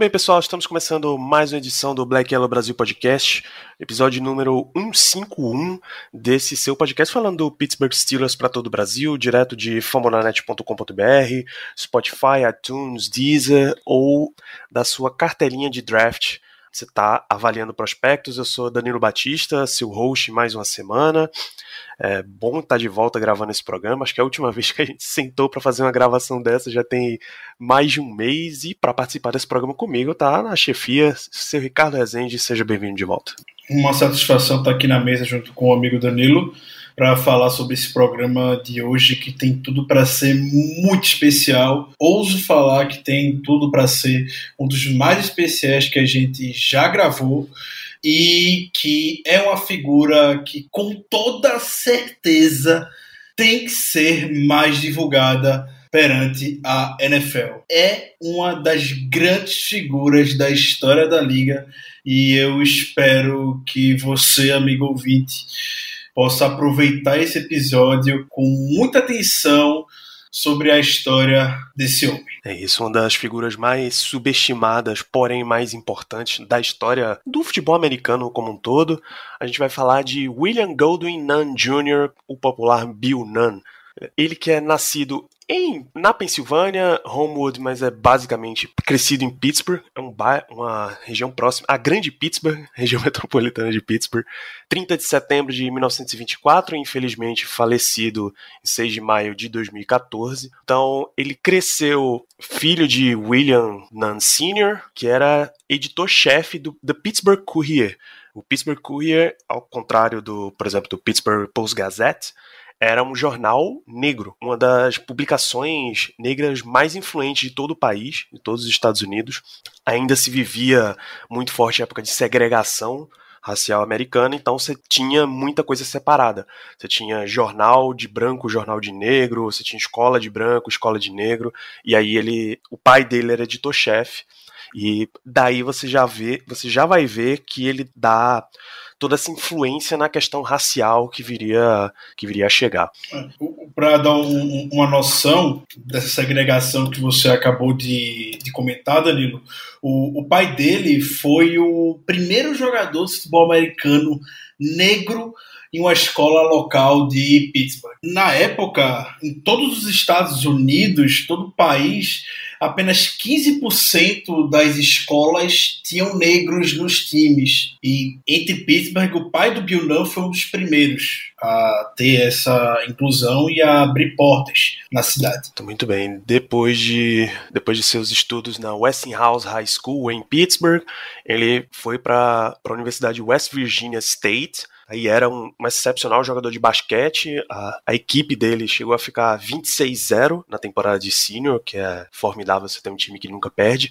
bem, pessoal, estamos começando mais uma edição do Black Yellow Brasil Podcast, episódio número 151 desse seu podcast falando do Pittsburgh Steelers para todo o Brasil, direto de famonanet.com.br, Spotify, iTunes, Deezer ou da sua cartelinha de draft. Você está avaliando prospectos. Eu sou Danilo Batista, seu host mais uma semana. É bom estar de volta gravando esse programa. Acho que é a última vez que a gente sentou para fazer uma gravação dessa já tem mais de um mês. E para participar desse programa comigo tá na chefia, seu Ricardo Rezende. Seja bem-vindo de volta. Uma satisfação estar aqui na mesa junto com o amigo Danilo para falar sobre esse programa de hoje que tem tudo para ser muito especial. Ouso falar que tem tudo para ser um dos mais especiais que a gente já gravou e que é uma figura que com toda certeza tem que ser mais divulgada perante a NFL. É uma das grandes figuras da história da liga e eu espero que você, amigo ouvinte, possa aproveitar esse episódio com muita atenção sobre a história desse homem. É isso, uma das figuras mais subestimadas, porém mais importantes da história do futebol americano como um todo. A gente vai falar de William Goldwyn Nunn Jr., o popular Bill Nunn. Ele que é nascido em, na Pensilvânia, Homewood, mas é basicamente crescido em Pittsburgh, é um uma região próxima, a Grande Pittsburgh, região metropolitana de Pittsburgh. 30 de setembro de 1924, infelizmente falecido em 6 de maio de 2014. Então, ele cresceu filho de William Nunn Sr., que era editor-chefe do The Pittsburgh Courier. O Pittsburgh Courier, ao contrário do, por exemplo, do Pittsburgh Post-Gazette, era um jornal negro, uma das publicações negras mais influentes de todo o país, de todos os Estados Unidos. Ainda se vivia muito forte a época de segregação racial americana, então você tinha muita coisa separada. Você tinha jornal de branco, jornal de negro, você tinha escola de branco, escola de negro, e aí ele, o pai dele era editor-chefe, e daí você já vê, você já vai ver que ele dá toda essa influência na questão racial que viria, que viria a chegar. Para dar um, uma noção dessa segregação que você acabou de, de comentar, Danilo, o, o pai dele foi o primeiro jogador de futebol americano negro em uma escola local de Pittsburgh. Na época, em todos os Estados Unidos, todo o país, apenas 15% das escolas tinham negros nos times. E entre Pittsburgh, o pai do Bill Nunn foi um dos primeiros a ter essa inclusão e a abrir portas na cidade. Muito bem. Depois de, depois de seus estudos na Westinghouse High School em Pittsburgh, ele foi para a Universidade West Virginia State, Aí era um, um, excepcional jogador de basquete. A, a equipe dele chegou a ficar 26-0 na temporada de senior, que é formidável você ter um time que nunca perde.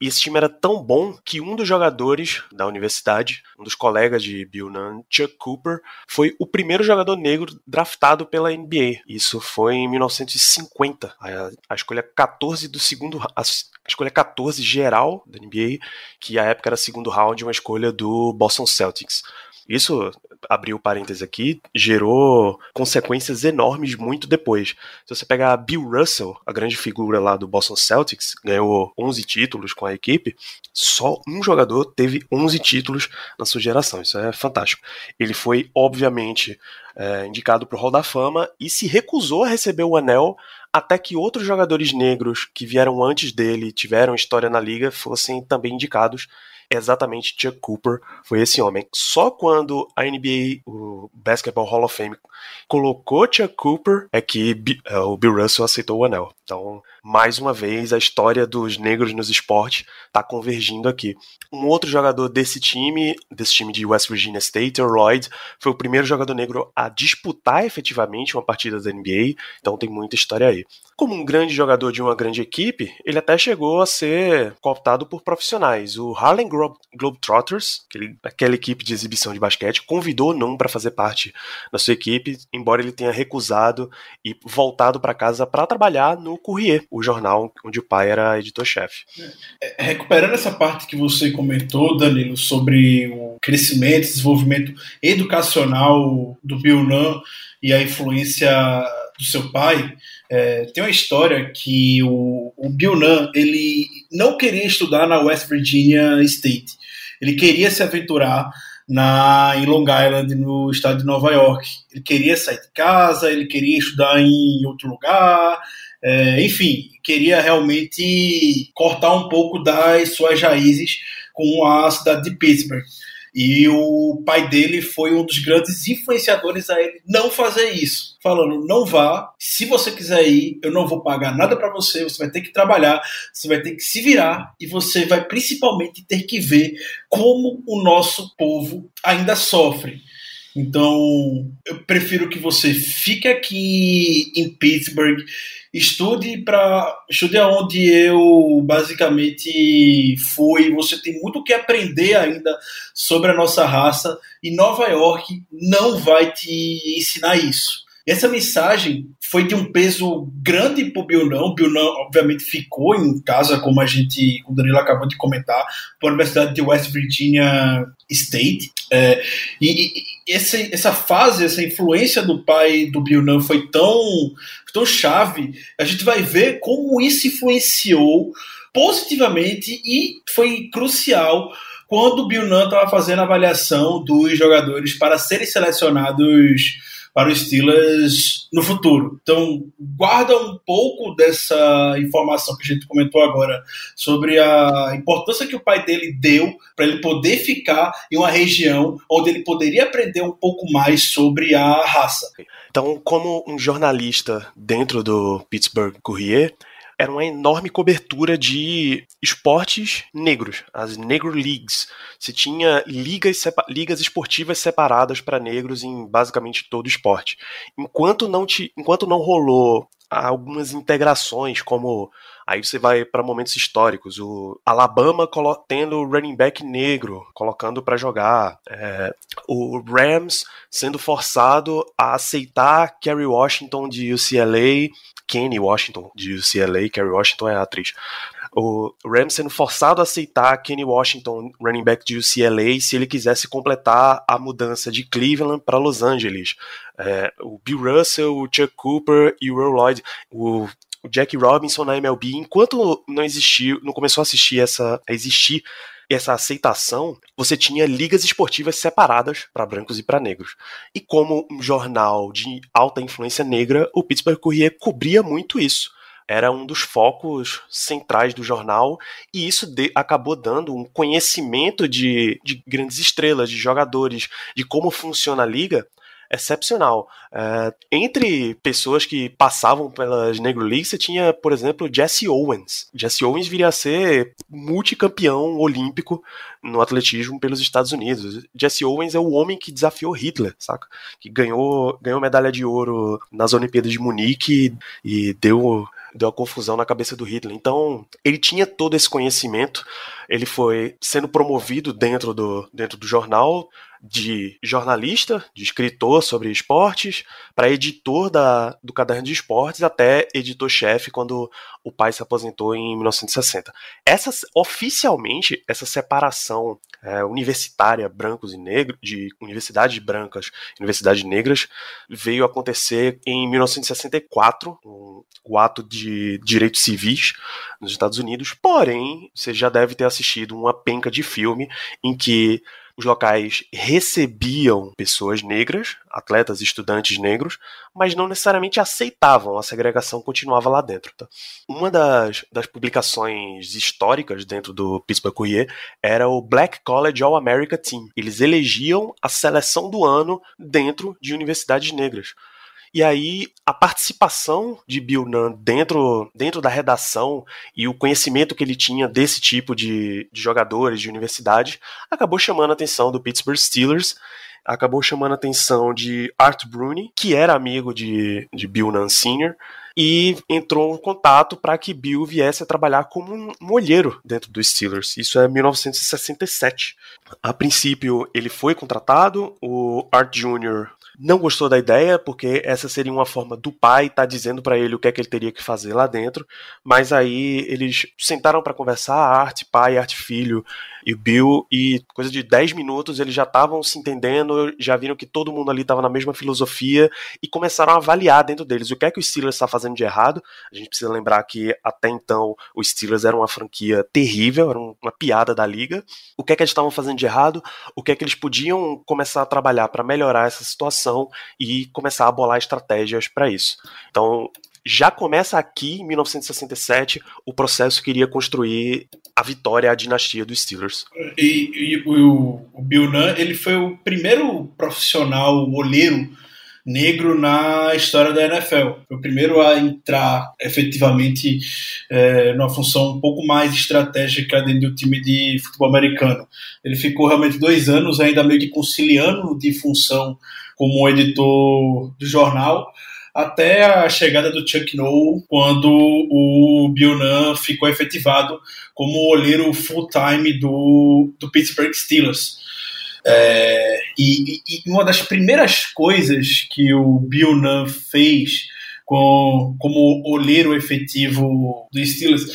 E esse time era tão bom que um dos jogadores da universidade, um dos colegas de Bill Nunn, Chuck Cooper, foi o primeiro jogador negro draftado pela NBA. Isso foi em 1950. A, a escolha 14 do segundo. A, a escolha 14 geral da NBA, que à época era segundo round, uma escolha do Boston Celtics. Isso, abriu parênteses aqui, gerou consequências enormes muito depois. Se você pegar Bill Russell, a grande figura lá do Boston Celtics, ganhou 11 títulos com a equipe, só um jogador teve 11 títulos na sua geração. Isso é fantástico. Ele foi, obviamente, é, indicado para o Hall da Fama e se recusou a receber o anel até que outros jogadores negros que vieram antes dele, tiveram história na liga, fossem também indicados exatamente Chuck Cooper foi esse homem. Só quando a NBA, o Basketball Hall of Fame, colocou Chuck Cooper é que é, o Bill Russell aceitou o anel. Então, mais uma vez, a história dos negros nos esportes está convergindo aqui. Um outro jogador desse time, desse time de West Virginia State, o Lloyd, foi o primeiro jogador negro a disputar efetivamente uma partida da NBA, então tem muita história aí. Como um grande jogador de uma grande equipe, ele até chegou a ser cooptado por profissionais. O Harlem Globetrotters, aquele, aquela equipe de exibição de basquete, convidou Num para fazer parte da sua equipe, embora ele tenha recusado e voltado para casa para trabalhar no Courrier, o jornal onde o pai era editor-chefe. É, recuperando essa parte que você comentou, Danilo, sobre o crescimento, desenvolvimento educacional do Bill Nunn e a influência do seu pai, é, tem uma história que o, o Bill Nunn, ele não queria estudar na West Virginia State. Ele queria se aventurar na, em Long Island, no estado de Nova York. Ele queria sair de casa, ele queria estudar em outro lugar, é, enfim, queria realmente cortar um pouco das suas raízes com a cidade de Pittsburgh. E o pai dele foi um dos grandes influenciadores a ele não fazer isso. Falando, não vá, se você quiser ir, eu não vou pagar nada para você, você vai ter que trabalhar, você vai ter que se virar e você vai principalmente ter que ver como o nosso povo ainda sofre. Então, eu prefiro que você fique aqui em Pittsburgh, estude para estude aonde eu basicamente fui. Você tem muito o que aprender ainda sobre a nossa raça e Nova York não vai te ensinar isso. Essa mensagem foi de um peso grande para o Bilnão. O Bilnão, obviamente, ficou em casa, como a gente, o Danilo acabou de comentar, para a Universidade de West Virginia State. É, e, e essa, essa fase, essa influência do pai do Bilnão foi tão, tão chave. A gente vai ver como isso influenciou positivamente e foi crucial quando o Bill Nunn estava fazendo a avaliação dos jogadores para serem selecionados para os Steelers no futuro. Então, guarda um pouco dessa informação que a gente comentou agora sobre a importância que o pai dele deu para ele poder ficar em uma região onde ele poderia aprender um pouco mais sobre a raça. Então, como um jornalista dentro do Pittsburgh Courier, era uma enorme cobertura de esportes negros, as Negro Leagues. Se tinha ligas, ligas esportivas separadas para negros em basicamente todo esporte. Enquanto não, te, enquanto não rolou algumas integrações, como aí você vai para momentos históricos, o Alabama tendo running back negro, colocando para jogar, é, o Rams sendo forçado a aceitar Kerry Washington de UCLA Kenny Washington, de UCLA, Kerry Washington é a atriz. O Rams sendo forçado a aceitar Kenny Washington, running back de UCLA, se ele quisesse completar a mudança de Cleveland para Los Angeles. É, o Bill Russell, o Chuck Cooper e o Earl Lloyd, o o Jack Robinson na MLB, enquanto não existiu, não começou a assistir essa a existir essa aceitação, você tinha ligas esportivas separadas para brancos e para negros. E como um jornal de alta influência negra, o Pittsburgh Courier cobria muito isso. Era um dos focos centrais do jornal, e isso de, acabou dando um conhecimento de, de grandes estrelas, de jogadores, de como funciona a liga, excepcional. É, entre pessoas que passavam pelas Negro League, você tinha, por exemplo, Jesse Owens. Jesse Owens viria a ser multicampeão olímpico no atletismo pelos Estados Unidos. Jesse Owens é o homem que desafiou Hitler, saca? Que ganhou, ganhou medalha de ouro nas Olimpíadas de Munique e, deu deu a confusão na cabeça do Hitler. Então, ele tinha todo esse conhecimento, ele foi sendo promovido dentro do, dentro do jornal, de jornalista, de escritor sobre esportes, para editor da, do caderno de esportes, até editor-chefe quando o pai se aposentou em 1960. Essa, oficialmente, essa separação é, universitária brancos e negros, de universidades brancas e universidades negras, veio acontecer em 1964, um, o ato de direitos civis nos Estados Unidos. Porém, você já deve ter assistido uma penca de filme em que os locais recebiam pessoas negras, atletas, estudantes negros, mas não necessariamente aceitavam, a segregação continuava lá dentro. Tá? Uma das, das publicações históricas dentro do Pittsburgh Courier era o Black College All-America Team. Eles elegiam a seleção do ano dentro de universidades negras. E aí a participação de Bill Nunn dentro, dentro da redação e o conhecimento que ele tinha desse tipo de, de jogadores de universidade acabou chamando a atenção do Pittsburgh Steelers acabou chamando a atenção de Art Bruni, que era amigo de, de Bill Nunn Sr., e entrou em contato para que Bill viesse a trabalhar como um olheiro dentro dos Steelers. Isso é 1967. A princípio, ele foi contratado, o Art Jr não gostou da ideia, porque essa seria uma forma do pai estar tá dizendo para ele o que é que ele teria que fazer lá dentro. Mas aí eles sentaram para conversar, arte pai, arte filho e o Bill, e coisa de 10 minutos eles já estavam se entendendo, já viram que todo mundo ali estava na mesma filosofia e começaram a avaliar dentro deles o que é que o Steelers está fazendo de errado. A gente precisa lembrar que até então o Steelers era uma franquia terrível, era uma piada da liga. O que é que eles estavam fazendo de errado? O que é que eles podiam começar a trabalhar para melhorar essa situação? e começar a bolar estratégias para isso. Então, já começa aqui, em 1967, o processo que iria construir a vitória, a dinastia dos Steelers. E, e o, o Bill Nunn, ele foi o primeiro profissional olheiro negro na história da NFL. Foi o primeiro a entrar efetivamente é, numa função um pouco mais estratégica dentro do time de futebol americano. Ele ficou realmente dois anos ainda meio que conciliando de função como editor do jornal, até a chegada do Chuck Noll, quando o Bill ficou efetivado como olheiro full-time do, do Pittsburgh Steelers. É, e, e, uma das primeiras coisas que o Bill fez com, como olheiro efetivo do Steelers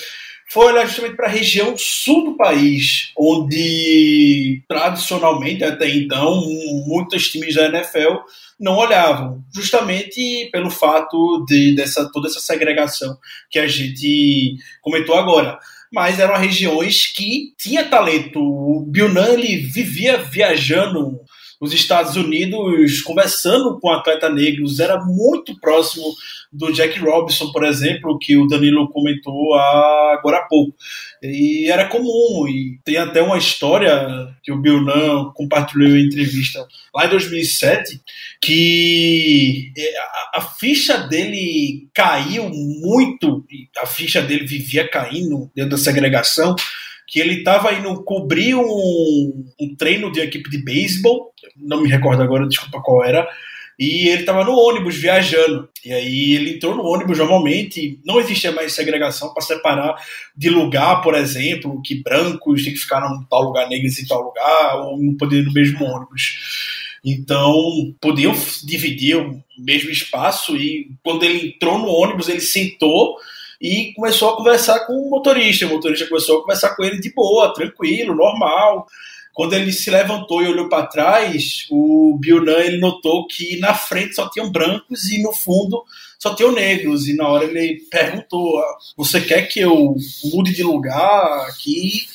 foi olhar justamente para a região sul do país, onde tradicionalmente, até então, muitos times da NFL não olhavam, justamente pelo fato de dessa toda essa segregação que a gente comentou agora. Mas eram regiões que tinha talento. O Bill Nunn, vivia viajando os Estados Unidos conversando com atleta negros, era muito próximo do Jack Robinson, por exemplo, que o Danilo comentou agora há pouco. E era comum, e tem até uma história que o Bill Nunn compartilhou em entrevista lá em 2007, que a, a ficha dele caiu muito, a ficha dele vivia caindo dentro da segregação, que ele estava indo cobrir um, um treino de equipe de beisebol, não me recordo agora, desculpa qual era, e ele estava no ônibus viajando. E aí ele entrou no ônibus normalmente, não existia mais segregação para separar de lugar, por exemplo, que brancos têm que ficar num tal lugar, negros em tal lugar, ou não poder ir no mesmo ônibus. Então, podiam dividir o mesmo espaço e quando ele entrou no ônibus, ele sentou e começou a conversar com o motorista. O motorista começou a conversar com ele de boa, tranquilo, normal. Quando ele se levantou e olhou para trás, o Bill Nunn, ele notou que na frente só tinham brancos e no fundo só tinham negros. E na hora ele perguntou: ah, Você quer que eu mude de lugar aqui?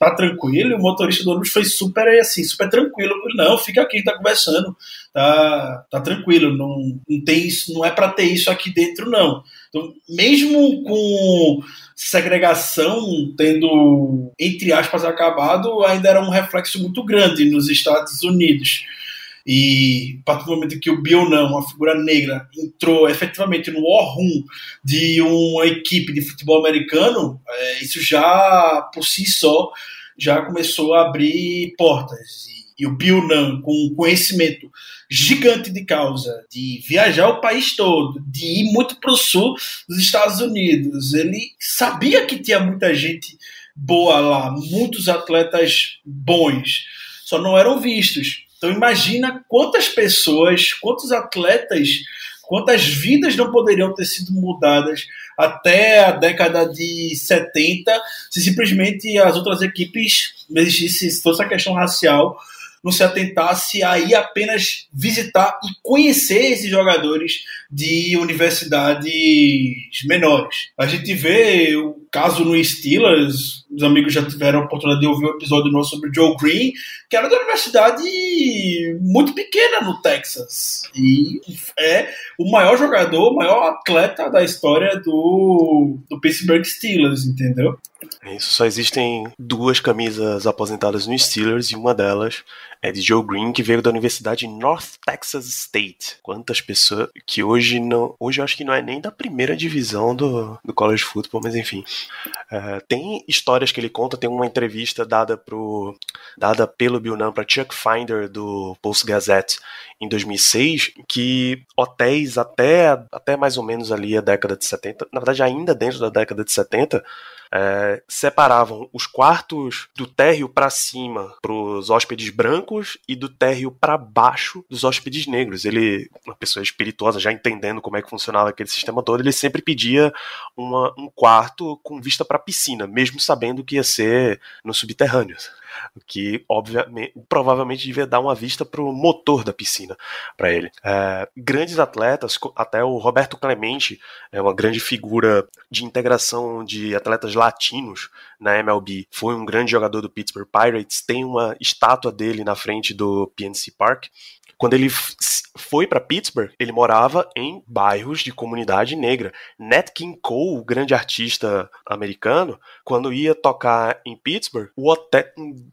Tá tranquilo? E o motorista do ônibus foi super assim, super tranquilo. Não, fica aqui, tá conversando, tá, tá tranquilo. Não, não tem isso, não é para ter isso aqui dentro, não. Então, mesmo com segregação tendo, entre aspas, acabado, ainda era um reflexo muito grande nos Estados Unidos. E a partir do momento que o Bill não, uma figura negra, entrou efetivamente no Room de uma equipe de futebol americano, é, isso já por si só já começou a abrir portas. E, e o Nunn, com conhecimento gigante de causa, de viajar o país todo, de ir muito para o sul dos Estados Unidos. Ele sabia que tinha muita gente boa lá, muitos atletas bons, só não eram vistos. Então imagina quantas pessoas, quantos atletas, quantas vidas não poderiam ter sido mudadas até a década de 70 se simplesmente as outras equipes existisse toda essa questão racial não se atentasse a ir apenas visitar e conhecer esses jogadores de universidades menores. A gente vê caso no Steelers, os amigos já tiveram a oportunidade de ouvir um episódio nosso sobre o Joe Green, que era da universidade muito pequena no Texas. E é o maior jogador, o maior atleta da história do, do Pittsburgh Steelers, entendeu? Isso, só existem duas camisas aposentadas no Steelers e uma delas é de Joe Green, que veio da Universidade North Texas State. Quantas pessoas que hoje não. Hoje eu acho que não é nem da primeira divisão do, do college football, mas enfim. É, tem histórias que ele conta, tem uma entrevista dada, pro, dada pelo Bill Nunn para Chuck Finder do Post Gazette em 2006, que hotéis até, até mais ou menos ali a década de 70, na verdade ainda dentro da década de 70, é, separavam os quartos do térreo para cima para os hóspedes brancos e do térreo para baixo dos hóspedes negros. Ele, uma pessoa espirituosa, já entendendo como é que funcionava aquele sistema todo, ele sempre pedia uma, um quarto com vista para a piscina, mesmo sabendo que ia ser no subterrâneo que obviamente, provavelmente devia dar uma vista para o motor da piscina para ele. É, grandes atletas, até o Roberto Clemente é uma grande figura de integração de atletas latinos na MLB. Foi um grande jogador do Pittsburgh Pirates. Tem uma estátua dele na frente do PNC Park. Quando ele foi para Pittsburgh, ele morava em bairros de comunidade negra. Nat King Cole, o grande artista americano, quando ia tocar em Pittsburgh, o, hotel,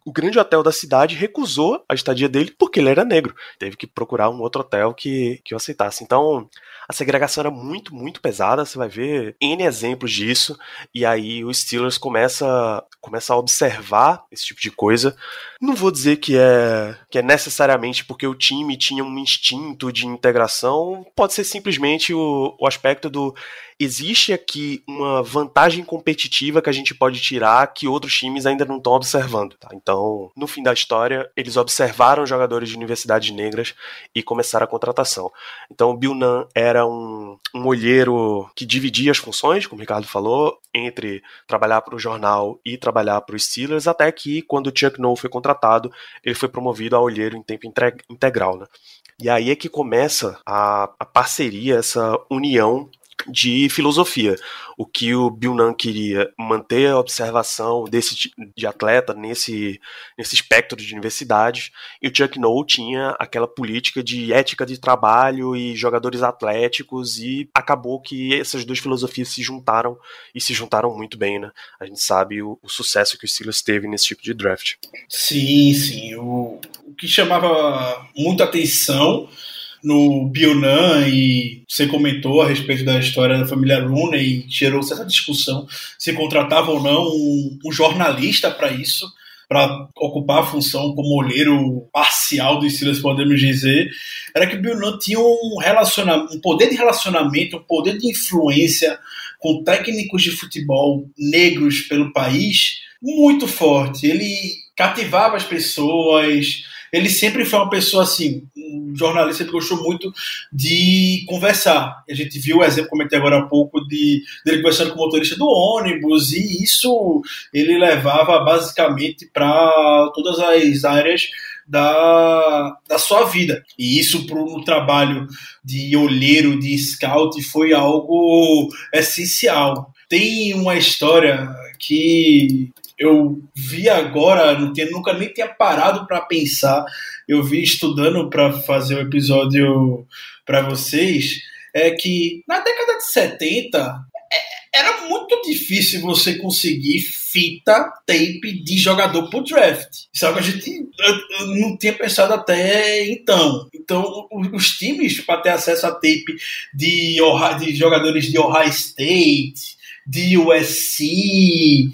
o grande hotel da cidade recusou a estadia dele porque ele era negro. Teve que procurar um outro hotel que, que o aceitasse. Então, a segregação era muito, muito pesada. Você vai ver N exemplos disso. E aí o Steelers começa, começa a observar esse tipo de coisa. Não vou dizer que é, que é necessariamente porque o time tinha um instinto de integração. Pode ser simplesmente o, o aspecto do existe aqui uma vantagem competitiva que a gente pode tirar que outros times ainda não estão observando. Tá? Então, no fim da história, eles observaram jogadores de universidades negras e começaram a contratação. Então, o Bill Nunn era um, um olheiro que dividia as funções, como o Ricardo falou, entre trabalhar para o jornal e trabalhar para os Steelers, até que, quando o Chuck Noll foi contratado, ele foi promovido a olheiro em tempo integral. Né? E aí é que começa a, a parceria, essa união de filosofia. O que o Bill Nunn queria manter a observação desse de atleta nesse, nesse espectro de universidades, e o Chuck Noll tinha aquela política de ética de trabalho e jogadores atléticos, e acabou que essas duas filosofias se juntaram e se juntaram muito bem, né? A gente sabe o, o sucesso que o Steelers teve nesse tipo de draft. Sim, sim. O, o que chamava muita atenção no Bionan e você comentou a respeito da história da família Rooney e gerou certa discussão se contratava ou não um, um jornalista para isso, para ocupar a função como olheiro parcial do Steelers, podemos dizer, era que o Bionan tinha um, um poder de relacionamento, um poder de influência com técnicos de futebol negros pelo país muito forte. Ele cativava as pessoas, ele sempre foi uma pessoa assim, um jornalista que gostou muito de conversar. A gente viu o exemplo, comentei agora há pouco, de dele conversando com o motorista do ônibus, e isso ele levava basicamente para todas as áreas da, da sua vida. E isso para o trabalho de olheiro, de scout, foi algo essencial. Tem uma história que eu vi agora, não tinha, nunca nem tinha parado para pensar. Eu vi estudando para fazer o um episódio para vocês, é que na década de 70 é, era muito difícil você conseguir fita, tape de jogador por draft. Que a gente não tinha pensado até então. Então, os times, para ter acesso a tape de, de jogadores de Ohio State, de USC,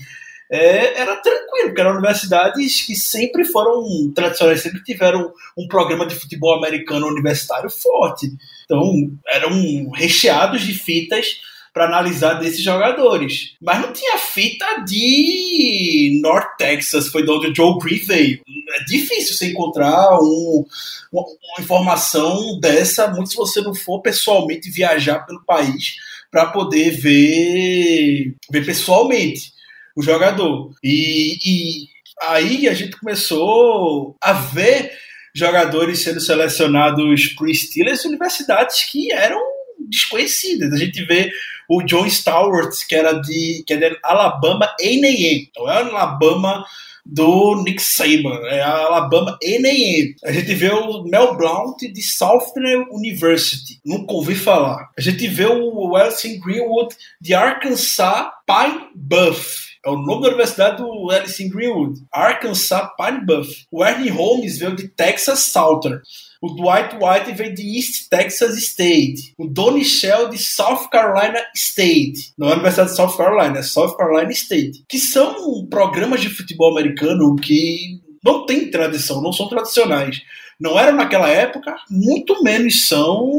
é, era tranquilo, porque eram universidades que sempre foram tradicionais, sempre tiveram um programa de futebol americano universitário forte. Então, eram recheados de fitas para analisar desses jogadores. Mas não tinha fita de North Texas, foi de onde o Joe Green veio. É difícil você encontrar um, uma, uma informação dessa, muito se você não for pessoalmente viajar pelo país para poder ver, ver pessoalmente o jogador. E, e aí a gente começou a ver jogadores sendo selecionados para Steelers universidades que eram desconhecidas. A gente vê o John Stewart, que era de, que era de Alabama A&M. Então é Alabama do Nick Saban, é Alabama A&M. A gente vê o Mel Blount de Southern University, nunca ouvi falar. A gente vê o Wellesley Greenwood de Arkansas Pine Bluff. É o nome da universidade do Alice Greenwood. Arkansas Pine Bluff. O Ernie Holmes veio de Texas Southern. O Dwight White veio de East Texas State. O Donnie Shell de South Carolina State. Não é a Universidade de South Carolina, é South Carolina State. Que são programas de futebol americano que não têm tradição, não são tradicionais. Não eram naquela época, muito menos são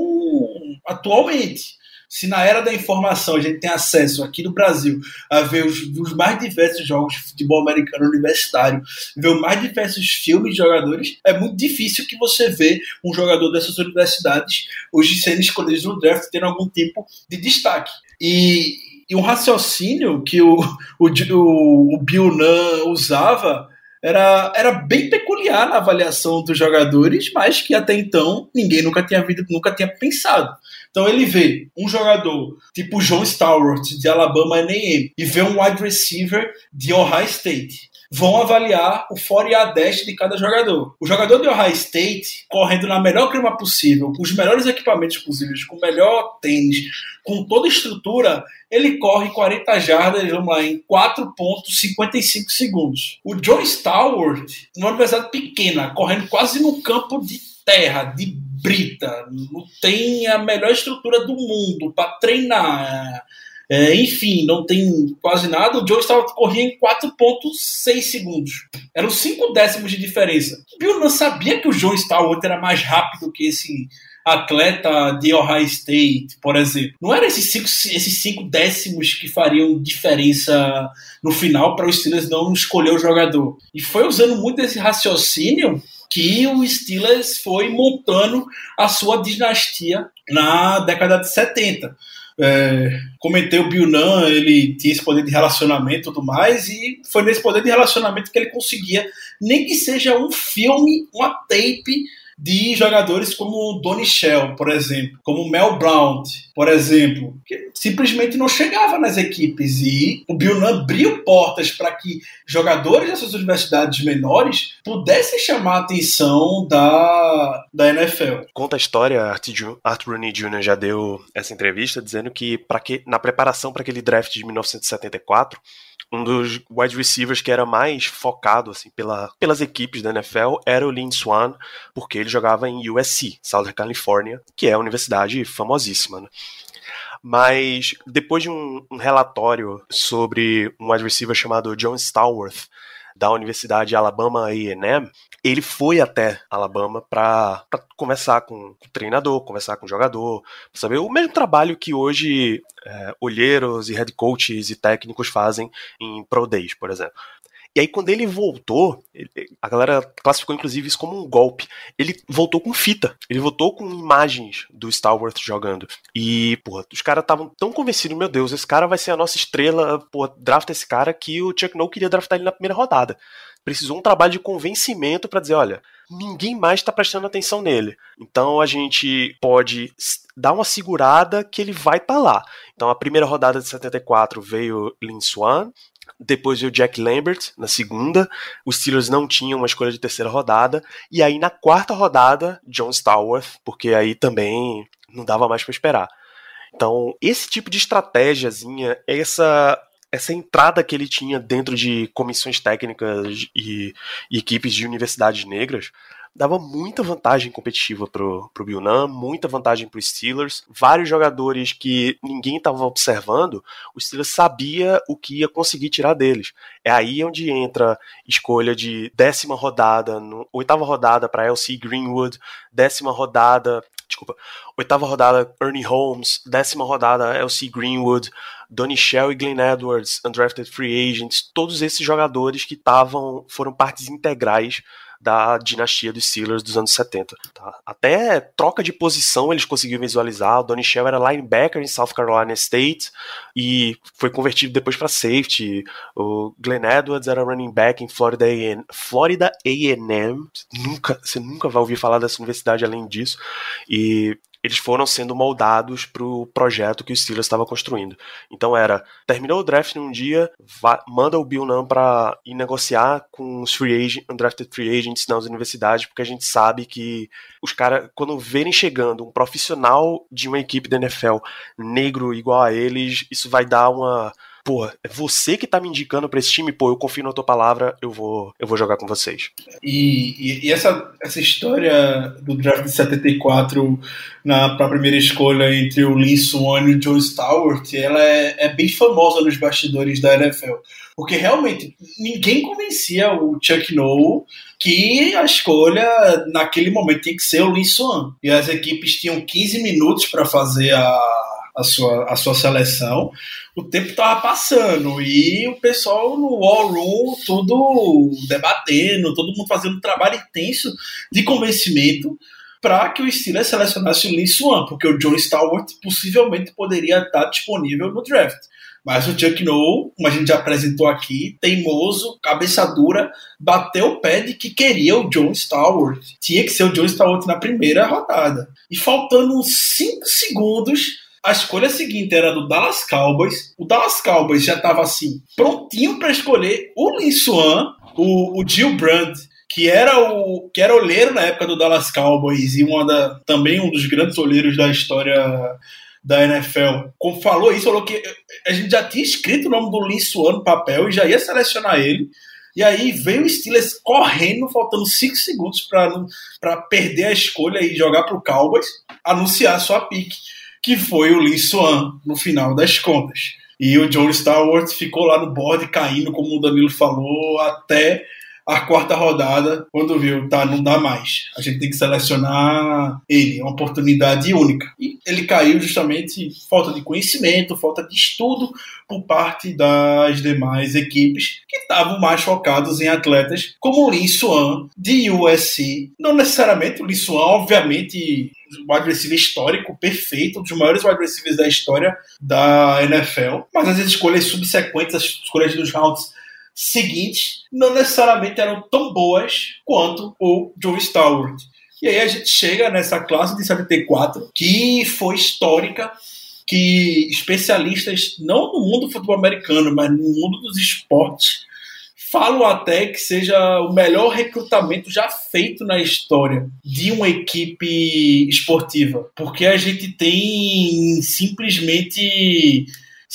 atualmente se na era da informação a gente tem acesso aqui no Brasil a ver os, os mais diversos jogos de futebol americano universitário, ver os mais diversos filmes de jogadores, é muito difícil que você vê um jogador dessas universidades hoje sendo escolhido no draft tendo algum tipo de destaque. E, e um raciocínio que o, o, o, Bill Nunn usava era, era bem peculiar na avaliação dos jogadores, mas que até então ninguém nunca tinha, nunca tinha pensado. Então ele vê um jogador tipo John Stewart de Alabama A&M e vê um wide receiver de Ohio State vão avaliar o fora e a dash de cada jogador. O jogador de Ohio State, correndo na melhor clima possível, com os melhores equipamentos possíveis, com o melhor tênis, com toda a estrutura, ele corre 40 jardas, vamos lá, em 4.55 segundos. O John Stewart, numa universidade pequena, correndo quase no campo de terra, de brita, não tem a melhor estrutura do mundo para treinar. É, enfim, não tem quase nada. O Joe estava corria em 4,6 segundos. Eram 5 décimos de diferença. Bill não sabia que o Joe Stallworth era mais rápido que esse atleta de Ohio State, por exemplo. Não eram esses 5 esses cinco décimos que fariam diferença no final para os Steelers não escolher o jogador. E foi usando muito esse raciocínio que o Steelers foi montando a sua dinastia na década de 70. É, comentei o Bill Nunn, ele tinha esse poder de relacionamento e tudo mais, e foi nesse poder de relacionamento que ele conseguia, nem que seja um filme, uma tape de jogadores como Donnie Shell, por exemplo, como Mel Blount, por exemplo, que simplesmente não chegava nas equipes e o Bill Nunn abriu portas para que jogadores dessas universidades menores pudessem chamar a atenção da, da NFL. Conta a história, Art Rooney Jr. já deu essa entrevista dizendo que, que na preparação para aquele draft de 1974, um dos wide receivers que era mais focado assim pela, pelas equipes da NFL era o Lynn Swan, porque ele jogava em USC, Southern California, que é uma universidade famosíssima. Né? Mas depois de um, um, relatório sobre um wide receiver chamado John Stallworth, da Universidade Alabama A&M, ele foi até Alabama para conversar com o treinador, conversar com o jogador, saber o mesmo trabalho que hoje é, olheiros e head coaches e técnicos fazem em Pro Days, por exemplo. E aí, quando ele voltou, a galera classificou inclusive isso como um golpe. Ele voltou com fita. Ele voltou com imagens do Starworth jogando. E, porra, os caras estavam tão convencidos, meu Deus, esse cara vai ser a nossa estrela, porra, drafta esse cara que o Chuck No queria draftar ele na primeira rodada. Precisou um trabalho de convencimento para dizer, olha, ninguém mais está prestando atenção nele. Então a gente pode dar uma segurada que ele vai estar tá lá. Então a primeira rodada de 74 veio Lin Swan, depois veio Jack Lambert na segunda. Os Steelers não tinham uma escolha de terceira rodada. E aí na quarta rodada, John Stallworth, porque aí também não dava mais para esperar. Então, esse tipo de estratégiazinha, essa essa entrada que ele tinha dentro de comissões técnicas e, e equipes de universidades negras dava muita vantagem competitiva pro, pro Bill Nunn, muita vantagem pro Steelers. Vários jogadores que ninguém estava observando, o Steelers sabia o que ia conseguir tirar deles. É aí onde entra escolha de décima rodada, no, oitava rodada para LC Greenwood, décima rodada desculpa, oitava rodada Ernie Holmes, décima rodada LC Greenwood, Donnie Shell e Glenn Edwards, undrafted free agents, todos esses jogadores que estavam foram partes integrais da dinastia dos Steelers dos anos 70. Tá? Até troca de posição eles conseguiram visualizar. O Donnie Shell era linebacker em South Carolina State e foi convertido depois para safety. O Glenn Edwards era running back em Florida A&M. Florida A&M. Nunca, você nunca vai ouvir falar dessa universidade além disso. E eles foram sendo moldados para o projeto que o Steelers estava construindo. Então era, terminou o draft num dia, manda o Bill Nunn para ir negociar com os free agent, undrafted free agents nas universidades, porque a gente sabe que os caras, quando verem chegando um profissional de uma equipe da NFL negro igual a eles, isso vai dar uma pô, é você que tá me indicando para esse time, pô, eu confio na tua palavra, eu vou, eu vou jogar com vocês. E, e, e essa, essa história do draft de 74 na pra primeira escolha entre o Lee Swan e o John Stewart, ela é, é bem famosa nos bastidores da NFL. Porque realmente ninguém convencia o Chuck Noll que a escolha naquele momento tinha que ser o Lee Swan. E as equipes tinham 15 minutos para fazer a, a, sua, a sua seleção o tempo estava passando e o pessoal no War Room tudo debatendo, todo mundo fazendo um trabalho intenso de convencimento para que o Steelers selecionasse o Lee Swan, porque o John Stewart possivelmente poderia estar disponível no draft. Mas o Chuck Noll, como a gente já apresentou aqui, teimoso, cabeça dura, bateu o pé de que queria o John Stewart. Tinha que ser o John Stewart na primeira rodada. E faltando 5 segundos, a escolha seguinte era do Dallas Cowboys. O Dallas Cowboys já estava assim, prontinho para escolher o Lin Swan, o, o Jill Brandt, que era o que era olheiro na época do Dallas Cowboys e uma da, também um dos grandes olheiros da história da NFL. Como falou isso, falou que a gente já tinha escrito o nome do Lin Swan no papel e já ia selecionar ele. E aí veio o Steelers correndo, faltando 5 segundos para perder a escolha e jogar para o Cowboys, anunciar sua pique que foi o Lee Swan, no final das contas. E o John Stewart ficou lá no board caindo, como o Danilo falou, até a quarta rodada, quando viu, tá, não dá mais. A gente tem que selecionar ele, é uma oportunidade única. E ele caiu justamente falta de conhecimento, falta de estudo por parte das demais equipes que estavam mais focados em atletas como o Lin Swan de USC. Não necessariamente o Lin Swan, obviamente, wide receiver histórico, perfeito, um dos maiores receivers da história da NFL, mas as escolhas subsequentes, as escolhas dos rounds seguintes não necessariamente eram tão boas quanto o Joe Stewart. E aí a gente chega nessa classe de 74 que foi histórica, que especialistas, não no mundo do futebol americano, mas no mundo dos esportes, falam até que seja o melhor recrutamento já feito na história de uma equipe esportiva. Porque a gente tem simplesmente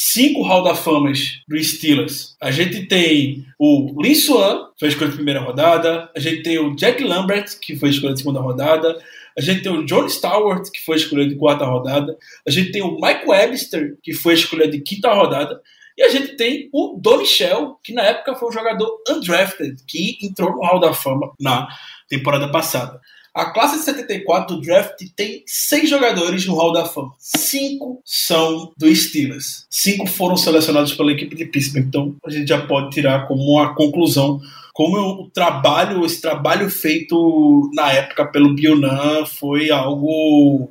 cinco Hall da Famas do Steelers. A gente tem o Lin Swan, que foi escolha de primeira rodada. A gente tem o Jack Lambert, que foi escolha de segunda rodada. A gente tem o John Stewart, que foi escolha de quarta rodada. A gente tem o Mike Webster, que foi escolha de quinta rodada. E a gente tem o Donny Shell, que na época foi um jogador undrafted, que entrou no Hall da Fama na temporada passada. A classe de 74 do draft tem seis jogadores no Hall da Fama. Cinco são do Steelers. Cinco foram selecionados pela equipe de Pittsburgh. Então a gente já pode tirar como uma conclusão como o trabalho, esse trabalho feito na época pelo Bionan foi algo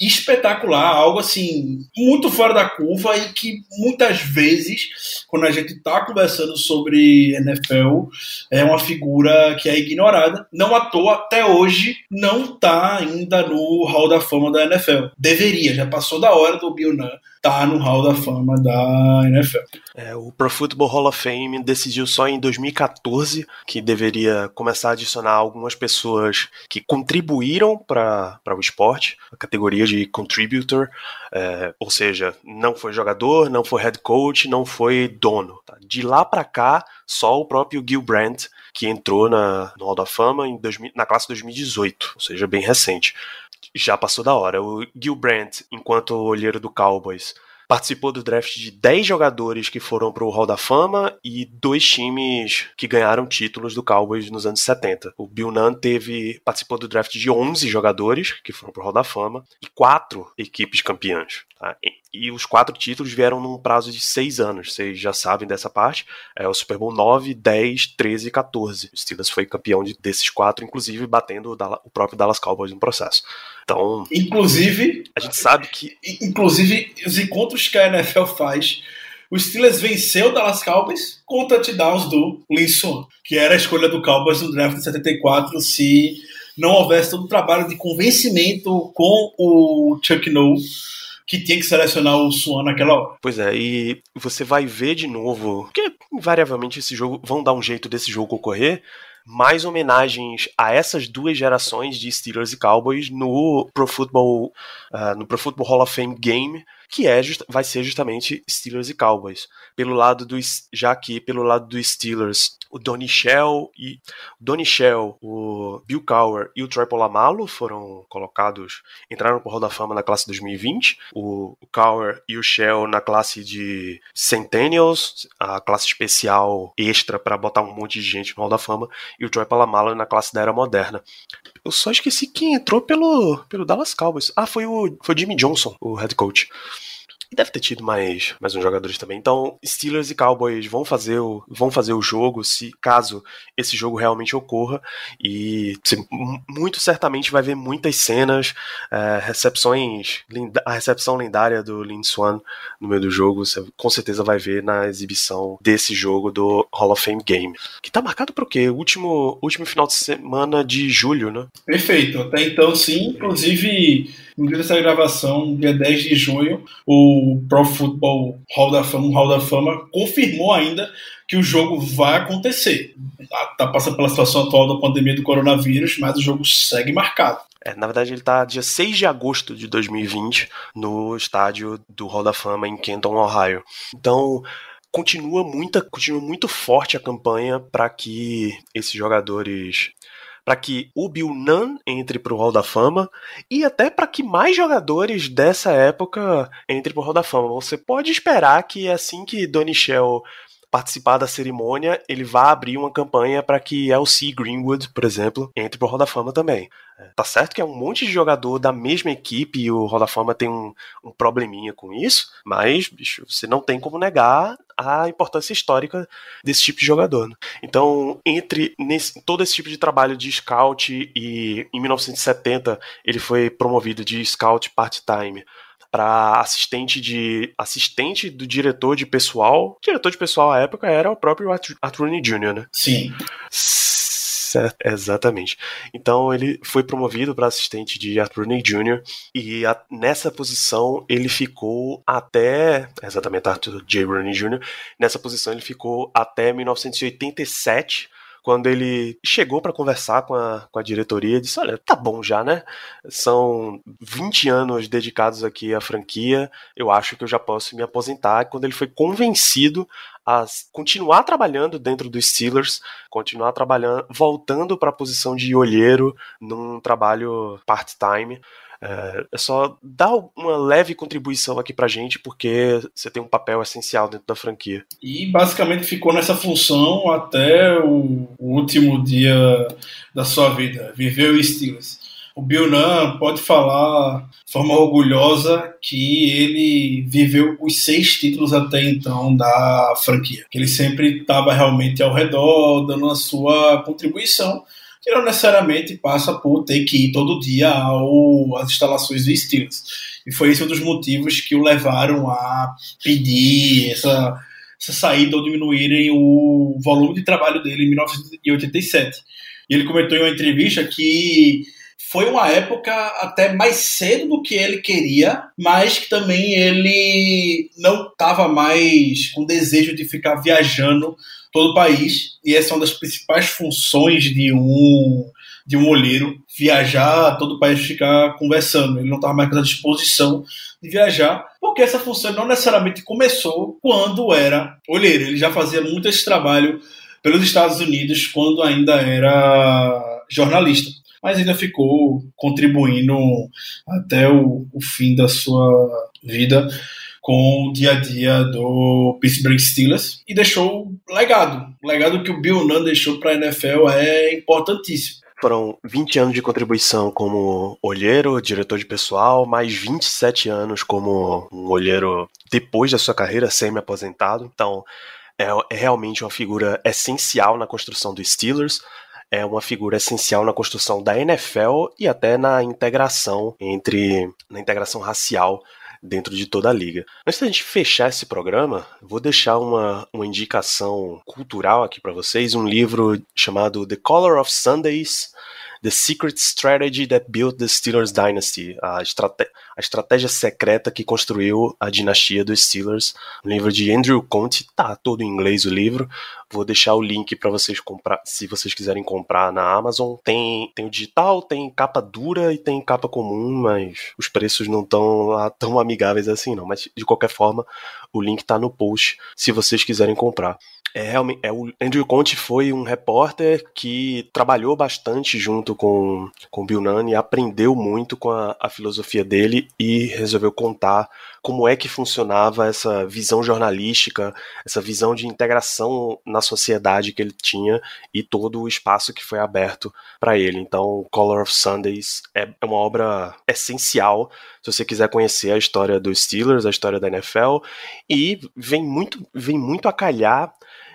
espetacular, algo assim, muito fora da curva e que muitas vezes, quando a gente está conversando sobre NFL, é uma figura que é ignorada. Não à toa, até hoje, não está ainda no Hall da Fama da NFL. Deveria, já passou da hora do Bill Nunn tá no Hall da Fama da NFL. É, o Pro Football Hall of Fame decidiu só em 2014 que deveria começar a adicionar algumas pessoas que contribuíram para o esporte, a categoria de contributor, é, ou seja, não foi jogador, não foi head coach, não foi dono. Tá? De lá para cá, só o próprio Gil Brandt que entrou na, no Hall da Fama em 2000, na classe 2018, ou seja, bem recente já passou da hora. O Gil Brandt, enquanto olheiro do Cowboys, participou do draft de 10 jogadores que foram para o Hall da Fama e dois times que ganharam títulos do Cowboys nos anos 70. O Bill Nunn teve, participou do draft de 11 jogadores que foram para o Hall da Fama e quatro equipes campeãs. Tá? E os quatro títulos vieram num prazo de seis anos, vocês já sabem dessa parte. É o Super Bowl 9, 10, 13 e 14. O Steelers foi campeão de, desses quatro, inclusive batendo o, Dallas, o próprio Dallas Cowboys no processo. Então, inclusive, a gente sabe que. Inclusive, os encontros que a NFL faz. O Steelers venceu o Dallas Cowboys com touchdowns do Linson, que era a escolha do Cowboys no draft de 74 se não houvesse todo o trabalho de convencimento com o Chuck Noll que tinha que selecionar o Swan naquela hora. Pois é, e você vai ver de novo, porque invariavelmente esse jogo vão dar um jeito desse jogo ocorrer, mais homenagens a essas duas gerações de Steelers e Cowboys no Pro Football, uh, no Pro Football Hall of Fame Game, que é vai ser justamente Steelers e Cowboys. Pelo lado do já que pelo lado dos Steelers, o Donny Shell e Donny Shell, o Bill Cowher e o Troy Polamalu foram colocados, entraram pro Hall da Fama na classe 2020. O, o Cowher e o Shell na classe de Centennials, a classe especial extra para botar um monte de gente no Hall da Fama, e o Troy Polamalu na classe da era moderna. Eu só esqueci quem entrou pelo, pelo Dallas Cowboys. Ah, foi o, foi o Jimmy Johnson, o head coach. E deve ter tido mais, mais uns jogadores também. Então, Steelers e Cowboys vão fazer o, vão fazer o jogo, se caso esse jogo realmente ocorra. E muito certamente vai ver muitas cenas, é, recepções, a recepção lendária do Lin Swan no meio do jogo. Você com certeza vai ver na exibição desse jogo do Hall of Fame Game. Que tá marcado pro quê? Último, último final de semana de julho, né? Perfeito. Até então, sim. Inclusive no dia dessa gravação, dia 10 de junho, o Pro Football Hall da Fama, Hall da Fama confirmou ainda que o jogo vai acontecer. Tá passando pela situação atual da pandemia do coronavírus, mas o jogo segue marcado. É, na verdade, ele está dia 6 de agosto de 2020 no estádio do Hall da Fama em Kenton, Ohio. Então, continua, muita, continua muito forte a campanha para que esses jogadores para que o Bill Nunn entre para o Hall da Fama e até para que mais jogadores dessa época entrem para o Hall da Fama. Você pode esperar que assim que Donnie Shell participar da cerimônia, ele vai abrir uma campanha para que L.C. Greenwood, por exemplo, entre pro Hall da Fama também. É, tá certo que é um monte de jogador da mesma equipe e o Hall da Fama tem um, um probleminha com isso, mas, bicho, você não tem como negar a importância histórica desse tipo de jogador. Né? Então, entre nesse, todo esse tipo de trabalho de scout e em 1970 ele foi promovido de scout part-time para assistente de assistente do diretor de pessoal. O diretor de pessoal à época era o próprio Rooney Jr., né? Sim. Certo, exatamente. Então ele foi promovido para assistente de Rooney Jr. e a, nessa posição ele ficou até exatamente Arthur J. Rooney Jr. Nessa posição ele ficou até 1987 quando ele chegou para conversar com a, com a diretoria, disse: Olha, tá bom já, né? São 20 anos dedicados aqui à franquia, eu acho que eu já posso me aposentar. Quando ele foi convencido a continuar trabalhando dentro dos Steelers, continuar trabalhando, voltando para a posição de olheiro num trabalho part-time. É, só dar uma leve contribuição aqui pra gente, porque você tem um papel essencial dentro da franquia. E basicamente ficou nessa função até o último dia da sua vida. Viveu o Steelers. O Bill Nunn pode falar de forma orgulhosa que ele viveu os seis títulos até então da franquia. Que ele sempre estava realmente ao redor, dando a sua contribuição que não necessariamente passa por ter que ir todo dia ao, às instalações do Steelers. E foi esse um dos motivos que o levaram a pedir essa, essa saída ou diminuírem o volume de trabalho dele em 1987. E ele comentou em uma entrevista que foi uma época até mais cedo do que ele queria, mas que também ele não estava mais com desejo de ficar viajando todo o país, e essa é uma das principais funções de um de um olheiro viajar todo o país ficar conversando. Ele não estava mais à disposição de viajar, porque essa função não necessariamente começou quando era olheiro. Ele já fazia muito esse trabalho pelos Estados Unidos quando ainda era jornalista, mas ainda ficou contribuindo até o, o fim da sua vida com o dia a dia do Pittsburgh Steelers e deixou legado. O legado que o Bill Nunn deixou para a NFL é importantíssimo. Foram 20 anos de contribuição como olheiro, diretor de pessoal, mais 27 anos como um olheiro depois da sua carreira semi-aposentado. Então, é, é realmente uma figura essencial na construção dos Steelers é uma figura essencial na construção da NFL e até na integração entre na integração racial dentro de toda a liga. Antes da gente fechar esse programa, vou deixar uma, uma indicação cultural aqui para vocês, um livro chamado The Color of Sundays, The Secret Strategy That Built the Steelers Dynasty, a, estrate a estratégia secreta que construiu a dinastia dos Steelers, um livro de Andrew Conte, tá todo em inglês o livro, vou deixar o link para vocês comprar, se vocês quiserem comprar na Amazon. Tem, tem o digital, tem capa dura e tem capa comum, mas os preços não estão tão amigáveis assim não, mas de qualquer forma, o link tá no post se vocês quiserem comprar. É, realmente, é, o Andrew Conte foi um repórter que trabalhou bastante junto com, com Bill e aprendeu muito com a, a filosofia dele e resolveu contar como é que funcionava essa visão jornalística, essa visão de integração na sociedade que ele tinha e todo o espaço que foi aberto para ele. Então, Color of Sundays é, é uma obra essencial se você quiser conhecer a história dos Steelers, a história da NFL e vem muito, vem muito a calhar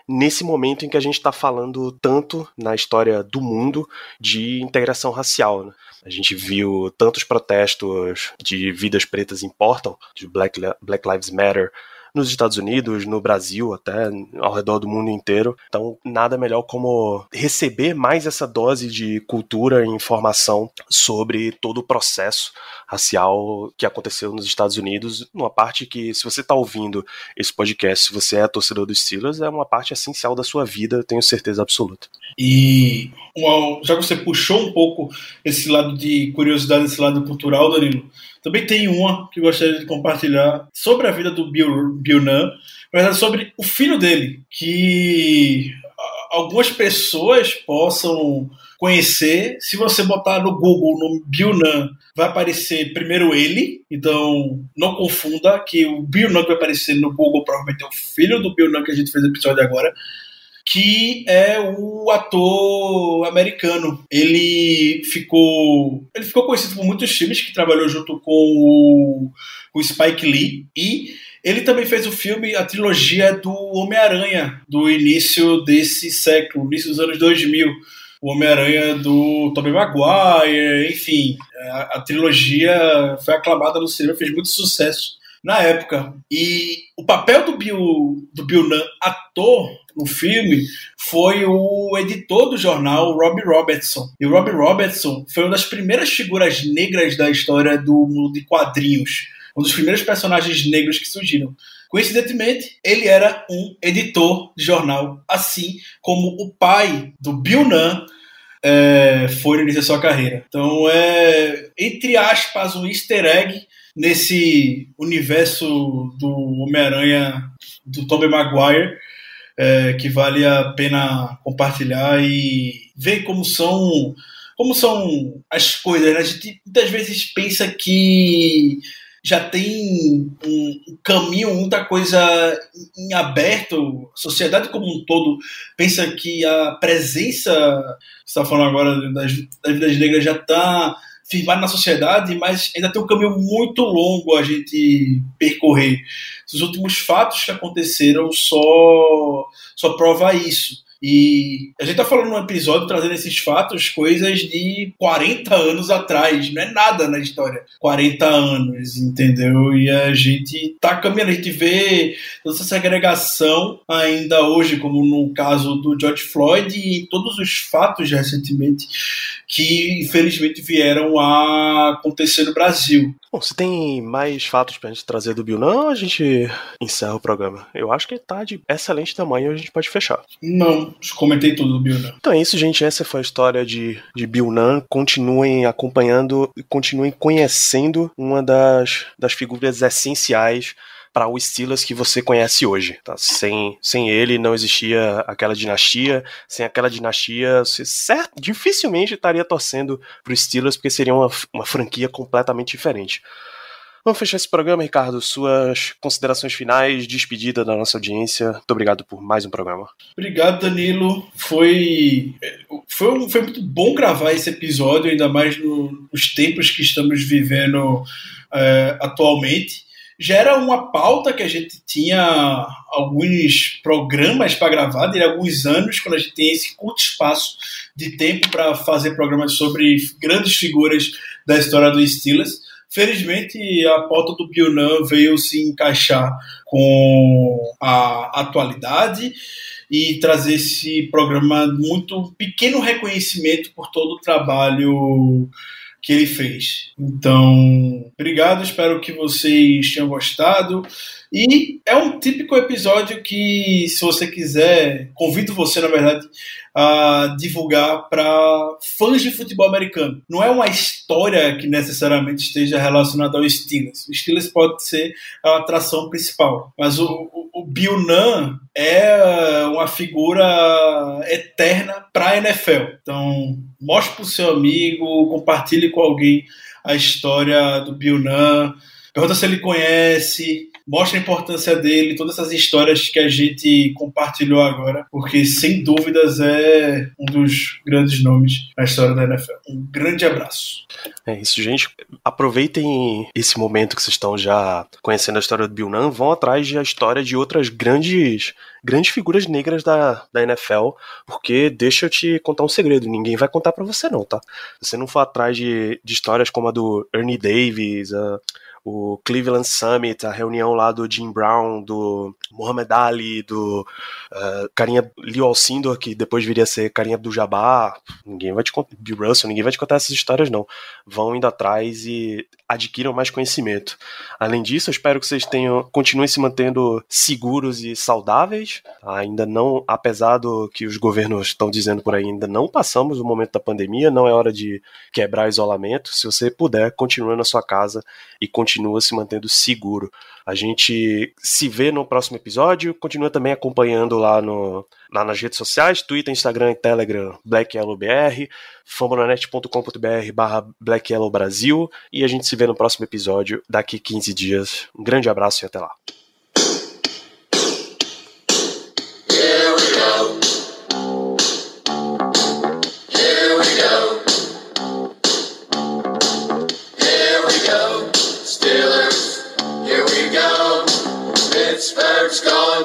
nesse momento em que a gente está falando tanto na história do mundo de integração racial. Né? A gente viu tantos protestos de vidas pretas importam, de Black, Black Lives Matter, nos Estados Unidos, no Brasil, até ao redor do mundo inteiro. Então, nada melhor como receber mais essa dose de cultura e informação sobre todo o processo racial que aconteceu nos Estados Unidos, numa parte que, se você está ouvindo esse podcast, se você é torcedor dos Steelers, é uma parte essencial da sua vida, tenho certeza absoluta. E já que você puxou um pouco esse lado de curiosidade, esse lado cultural, Danilo, também tem uma que eu gostaria de compartilhar sobre a vida do Bill, Bill Nunn, mas sobre o filho dele, que algumas pessoas possam conhecer. Se você botar no Google o nome Bill Nunn, vai aparecer primeiro ele, então não confunda que o Bill Nunn que vai aparecer no Google provavelmente é o filho do Bill Nunn que a gente fez o episódio agora que é o ator americano. Ele ficou, ele ficou conhecido por muitos filmes que trabalhou junto com o, o Spike Lee e ele também fez o filme, a trilogia do Homem-Aranha, do início desse século, início dos anos 2000. O Homem-Aranha do Tobey Maguire, enfim, a, a trilogia foi aclamada no cinema, fez muito sucesso na época. E o papel do Bill, do Bill Nunn, ator no filme, foi o editor do jornal, Robbie Robertson. E o Robbie Robertson foi uma das primeiras figuras negras da história do mundo de quadrinhos. Um dos primeiros personagens negros que surgiram. Coincidentemente, ele era um editor de jornal, assim como o pai do Bill Nunn é, foi no início da sua carreira. Então é, entre aspas, um easter egg nesse universo do Homem-Aranha do Tobey Maguire é, que vale a pena compartilhar e ver como são como são as coisas. Né? A gente muitas vezes pensa que já tem um caminho, muita coisa em aberto. A sociedade como um todo pensa que a presença, você está falando agora das, das vidas negras, já está firmado na sociedade, mas ainda tem um caminho muito longo a gente percorrer. Os últimos fatos que aconteceram só, só prova isso. E a gente tá falando num episódio trazendo esses fatos, coisas de 40 anos atrás, não é nada na história. 40 anos, entendeu? E a gente tá caminhando, a gente vê toda essa segregação ainda hoje, como no caso do George Floyd e todos os fatos recentemente que infelizmente vieram a acontecer no Brasil. Bom, se tem mais fatos pra gente trazer do Bill, não, a gente encerra o programa. Eu acho que tá de excelente tamanho, a gente pode fechar. Não, comentei tudo do Bill Nunn. Então é isso, gente. Essa foi a história de, de Bill Nunn. Continuem acompanhando e continuem conhecendo uma das, das figuras essenciais para o Steelers que você conhece hoje. Tá? Sem, sem ele não existia aquela dinastia, sem aquela dinastia você dificilmente estaria torcendo para o Steelers porque seria uma, uma franquia completamente diferente. Vamos fechar esse programa, Ricardo. Suas considerações finais, despedida da nossa audiência. Muito obrigado por mais um programa. Obrigado, Danilo. Foi, foi, foi muito bom gravar esse episódio, ainda mais no, nos tempos que estamos vivendo é, atualmente já era uma pauta que a gente tinha alguns programas para gravar, de alguns anos, quando a gente tem esse curto espaço de tempo para fazer programas sobre grandes figuras da história do Steelers. Felizmente, a pauta do Bionan veio se encaixar com a atualidade e trazer esse programa muito pequeno reconhecimento por todo o trabalho que ele fez. Então, obrigado, espero que vocês tenham gostado. E é um típico episódio que, se você quiser, convido você, na verdade, a divulgar para fãs de futebol americano. Não é uma história que necessariamente esteja relacionada ao Steelers. O Steelers pode ser a atração principal, mas o, o, o Bill Nunn é uma figura eterna para a NFL. Então, mostre para o seu amigo, compartilhe com alguém a história do Bill Nunn, pergunta se ele conhece, mostra a importância dele, todas essas histórias que a gente compartilhou agora, porque sem dúvidas é um dos grandes nomes na história da NFL. Um grande abraço. É isso, gente. Aproveitem esse momento que vocês estão já conhecendo a história do Bill Nunn, vão atrás da história de outras grandes grandes figuras negras da, da NFL, porque deixa eu te contar um segredo, ninguém vai contar para você não, tá? Se você não for atrás de, de histórias como a do Ernie Davis, uh, o Cleveland Summit, a reunião lá do Jim Brown, do Muhammad Ali, do uh, carinha Leo Alcindor, que depois viria a ser carinha do Jabá, ninguém vai te contar, Bill Russell, ninguém vai te contar essas histórias não. Vão indo atrás e adquiram mais conhecimento. Além disso, eu espero que vocês tenham, continuem se mantendo seguros e saudáveis. Ainda não, apesar do que os governos estão dizendo por aí, ainda não passamos o momento da pandemia, não é hora de quebrar isolamento. Se você puder, continue na sua casa e continua se mantendo seguro. A gente se vê no próximo episódio. Continua também acompanhando lá, no, lá nas redes sociais, Twitter, Instagram e Telegram, BlackYellowBR, fambonanet.com.br barra BlackYellowBrasil. E a gente se vê no próximo episódio daqui 15 dias. Um grande abraço e até lá.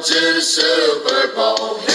To the Super Bowl. Here we go.